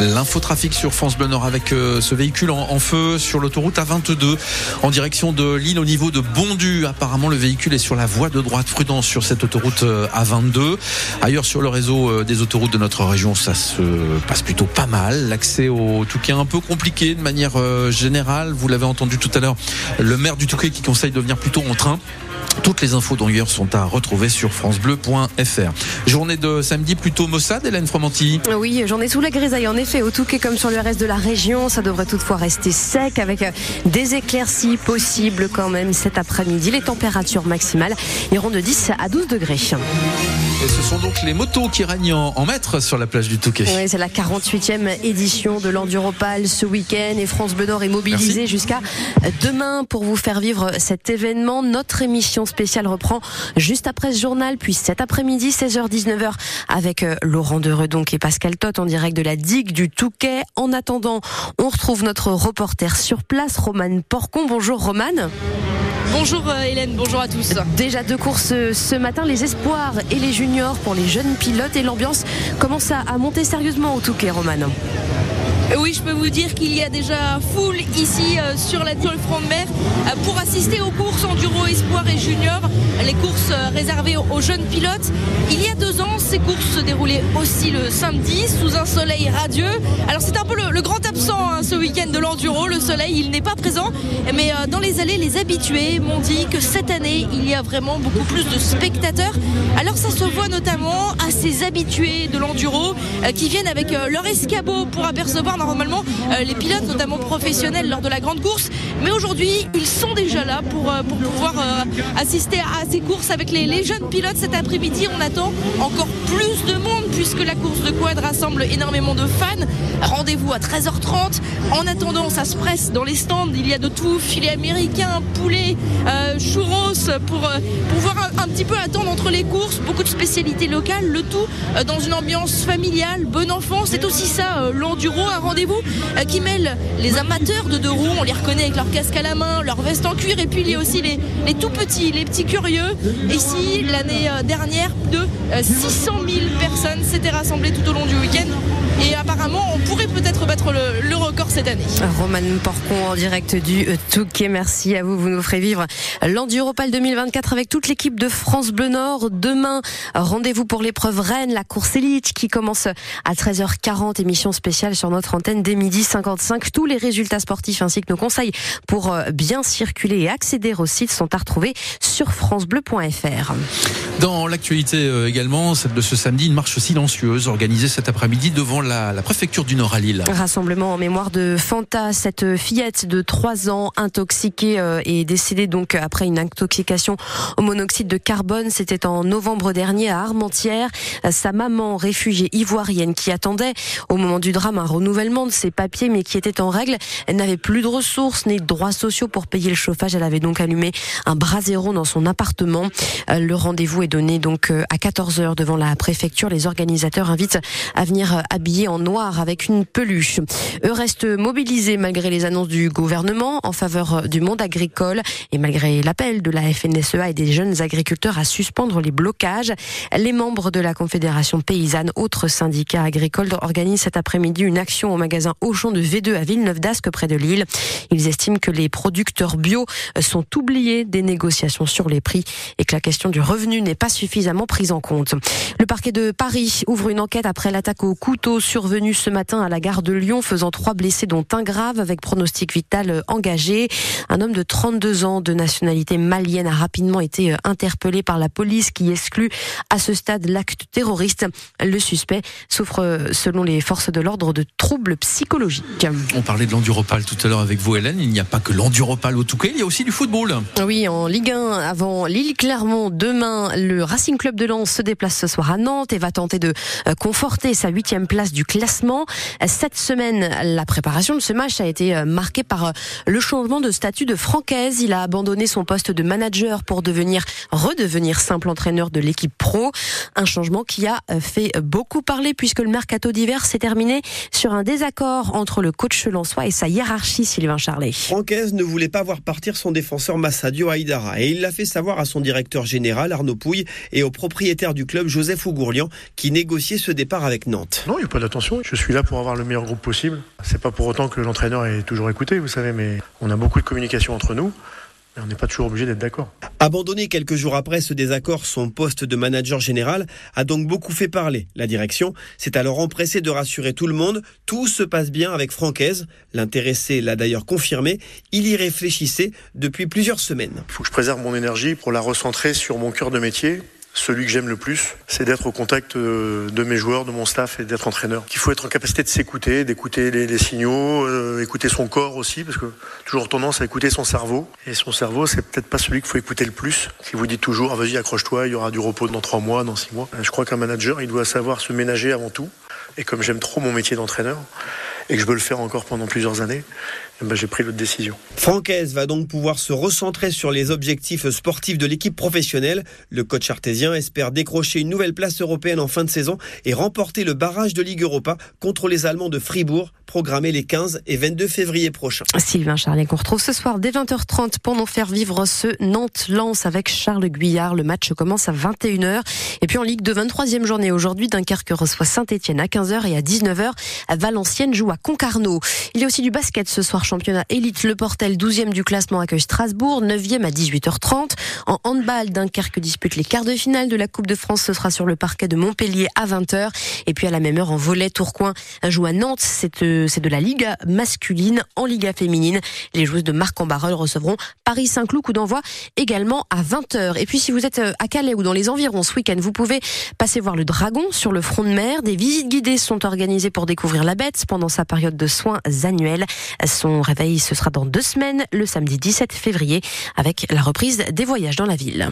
L'infotrafic sur France Bleu Nord avec euh, ce véhicule en, feu sur l'autoroute A22 en direction de Lille au niveau de Bondu. Apparemment, le véhicule est sur la voie de droite. Prudence sur cette autoroute euh, A22. Ailleurs sur le réseau euh, des autoroutes de notre région, ça se passe plutôt pas mal. L'accès au Touquet est un peu compliqué de manière générale. Vous l'avez entendu tout à l'heure, le maire du Touquet qui conseille de venir plutôt en train. Toutes les infos d'ailleurs sont à retrouver sur francebleu.fr. Journée de samedi plutôt maussade, Hélène Fromanti Oui, ai sous la grisaille en effet. Au Touquet comme sur le reste de la région, ça devrait toutefois rester sec avec euh, des éclaircies possibles quand même cet après-midi. Les températures maximales iront de 10 à 12 degrés. Et ce sont donc les motos qui règnent en, maître sur la plage du Touquet. Oui, c'est la 48e édition de l'Enduropal ce week-end et France Bleu Nord est mobilisée jusqu'à demain pour vous faire vivre cet événement. Notre émission spéciale reprend juste après ce journal, puis cet après-midi, 16h-19h, avec euh, Laurent Deredonc et Pascal Tot en direct de la digue du Touquet. En attendant, on retrouve notre reporter sur place, Romane Porcon. Bonjour Romane. Bonjour euh, Hélène, bonjour à tous. Déjà deux courses euh, ce matin, les espoirs et les juniors pour les jeunes pilotes et l'ambiance commence à monter sérieusement au Touquet, Romane. Euh, oui, je peux vous dire qu'il y a déjà foule ici euh, sur la de mer euh, pour assister aux courses enduro, espoir et junior, les courses réservées aux jeunes pilotes. Il y a deux ans, ces courses se déroulaient aussi le samedi sous un soleil radieux. Alors c'est un peu le, grand absent hein, ce week-end de l'enduro. Le soleil, il n'est pas présent, mais dans les allées, les habitués m'ont dit que cette année, il y a vraiment beaucoup plus de spectateurs. Alors ça se voit notamment à ces habitués de l'enduro qui viennent avec leur escabeau pour apercevoir normalement euh, les pilotes, notamment professionnels, lors de la grande course. Mais aujourd'hui, ils sont déjà là pour, euh, pour pouvoir euh, assister à ces courses avec les, jeunes pilotes cet après-midi. On attend encore plus de monde puisque la course de quad rassemble énormément de fans. Rendez-vous à 13h30. En attendant, ça se presse dans les stands. Il y a de tout filet américain, poulet, churros pour pouvoir un, petit peu attendre entre les courses. Beaucoup de spécialités locales, le tout dans une ambiance familiale, bon enfant. C'est aussi ça, l'enduro, un rendez-vous euh, qui mêle les amateurs de deux roues, on les reconnaît avec leur casque à la main, leur veste en cuir, et puis il y a aussi les, les tout petits, les petits curieux. Ici, l'année euh, dernière, de 600 euh, 000 personnes s'étaient rassemblées tout au long du week-end. Et apparemment, on pourrait peut-être battre cette année. Roman Porcon en direct du Touquet. Merci à vous. Vous nous ferez vivre l'Enduropal 2024 avec toute l'équipe de France Bleu Nord. Demain, rendez-vous pour l'épreuve Rennes, la course élite qui commence à 13h40. Émission spéciale sur notre antenne dès midi 55. Tous les résultats sportifs ainsi que nos conseils pour euh, bien circuler et accéder au site sont à retrouver sur francebleu.fr. Dans l'actualité euh, également, celle de ce samedi, une marche silencieuse organisée cet après-midi devant la, préfecture du Nord à Lille. Rassemblement en mémoire de Fanta, cette fillette de 3 ans intoxiquée euh, et décédée donc après une intoxication au monoxyde de carbone. C'était en novembre dernier à Armentières. Sa maman, réfugiée ivoirienne qui attendait au moment du drame un renouvellement de ses papiers mais qui était en règle, elle n'avait plus de ressources ni de droits sociaux pour payer le chauffage. Elle avait donc allumé un brasero dans son appartement. Euh, le rendez-vous est donné donc euh, à 14h devant la préfecture. Les organisateurs invitent à venir habiller en noir avec une peluche. Eux mobilisés malgré les annonces du gouvernement en faveur du monde agricole et malgré l'appel de la FNSEA et des jeunes agriculteurs à suspendre les blocages. Les membres de la Confédération paysanne, autres syndicats agricoles, organisent cet après-midi une action au magasin Auchan de V2 à Villeneuve d'Ascq près de Lille. Ils estiment que les producteurs bio sont oubliés des négociations sur les prix et que la question du revenu n'est pas suffisamment prise en compte. Le parquet de Paris ouvre une enquête après l'attaque au couteau survenue ce matin à la gare de Lyon, faisant trois blessés dont un grave avec pronostic vital engagé. Un homme de 32 ans de nationalité malienne a rapidement été interpellé par la police qui exclut à ce stade l'acte terroriste. Le suspect souffre, selon les forces de l'ordre, de troubles psychologiques. On parlait de l'enduropal tout à l'heure avec vous, Hélène. Il n'y a pas que l'enduropal au Touquet, il y a aussi du football. Oui, en Ligue 1, avant Lille-Clermont, demain, le Racing Club de Lens se déplace ce soir à Nantes et va tenter de euh, conforter sa huitième place du classement. Cette semaine, la préparation préparation de ce match a été euh, marquée par euh, le changement de statut de Francaise. Il a abandonné son poste de manager pour devenir redevenir simple entraîneur de l'équipe pro. Un changement qui a fait beaucoup parler puisque le mercato d'hiver s'est terminé sur un désaccord entre le coach Lensois et sa hiérarchie Sylvain Charlet. Francaise ne voulait pas voir partir son défenseur Massadio Aïdara et il l'a fait savoir à son directeur général Arnaud Pouille et au propriétaire du club Joseph Ougourlian qui négociait ce départ avec Nantes. Non, il n'y a pas d'attention. Je suis là pour avoir le meilleur groupe possible. C'est pas pour autant que l'entraîneur est toujours écouté, vous savez, mais on a beaucoup de communication entre nous. Mais on n'est pas toujours obligé d'être d'accord. Abandonné quelques jours après ce désaccord, son poste de manager général a donc beaucoup fait parler. La direction s'est alors empressée de rassurer tout le monde. Tout se passe bien avec Francaise. L'intéressé l'a d'ailleurs confirmé. Il y réfléchissait depuis plusieurs semaines. Il faut que je préserve mon énergie pour la recentrer sur mon cœur de métier celui que j'aime le plus, c'est d'être au contact euh, de mes joueurs, de mon staff et d'être entraîneur. Qu'il faut être en capacité de s'écouter, d'écouter les, signaux, euh, écouter son corps aussi, parce que toujours tendance à écouter son cerveau. Et son cerveau, c'est peut-être pas celui qu'il faut écouter le plus. Qui vous dit toujours, ah, vas-y, accroche-toi, il y aura du repos dans trois mois, dans six mois. Euh, je crois qu'un manager, il doit savoir se ménager avant tout. Et comme j'aime trop mon métier d'entraîneur, et que je veux le faire encore pendant plusieurs années, eh ben, j'ai pris l'autre décision. Francaise va donc pouvoir se recentrer sur les objectifs sportifs de l'équipe professionnelle. Le coach artésien espère décrocher une nouvelle place européenne en fin de saison et remporter le barrage de Ligue Europa contre les Allemands de Fribourg, programmé les 15 et 22 février prochains. Sylvain Charlet qu'on retrouve ce soir dès 20h30 pour nous faire vivre ce Nantes-Lens avec Charles Guyard. Le match commence à 21h. Et puis en Ligue de 23e journée aujourd'hui, Dunkerque reçoit Saint-Etienne à 15h et à 19h, Valenciennes joue à Concarneau. Il y a aussi du basket ce soir championnat élite. Le Portel, 12e du classement, accueille Strasbourg, 9e à 18h30. En handball, Dunkerque dispute les quarts de finale de la Coupe de France. Ce sera sur le parquet de Montpellier à 20h. Et puis à la même heure, en volet, Tourcoing joue à Nantes. C'est de, de la Liga masculine. En Liga féminine, les joueuses de Marc en Barrel recevront Paris Saint-Cloud, coup d'envoi également à 20h. Et puis si vous êtes euh, à Calais ou dans les environs ce week-end, vous pouvez passer voir le dragon sur le front de mer. Des visites guidées sont organisées pour découvrir la bête pendant sa période de soins annuels. Son réveil, ce sera dans deux semaines, le samedi 17 février, avec la reprise des voyages dans la ville.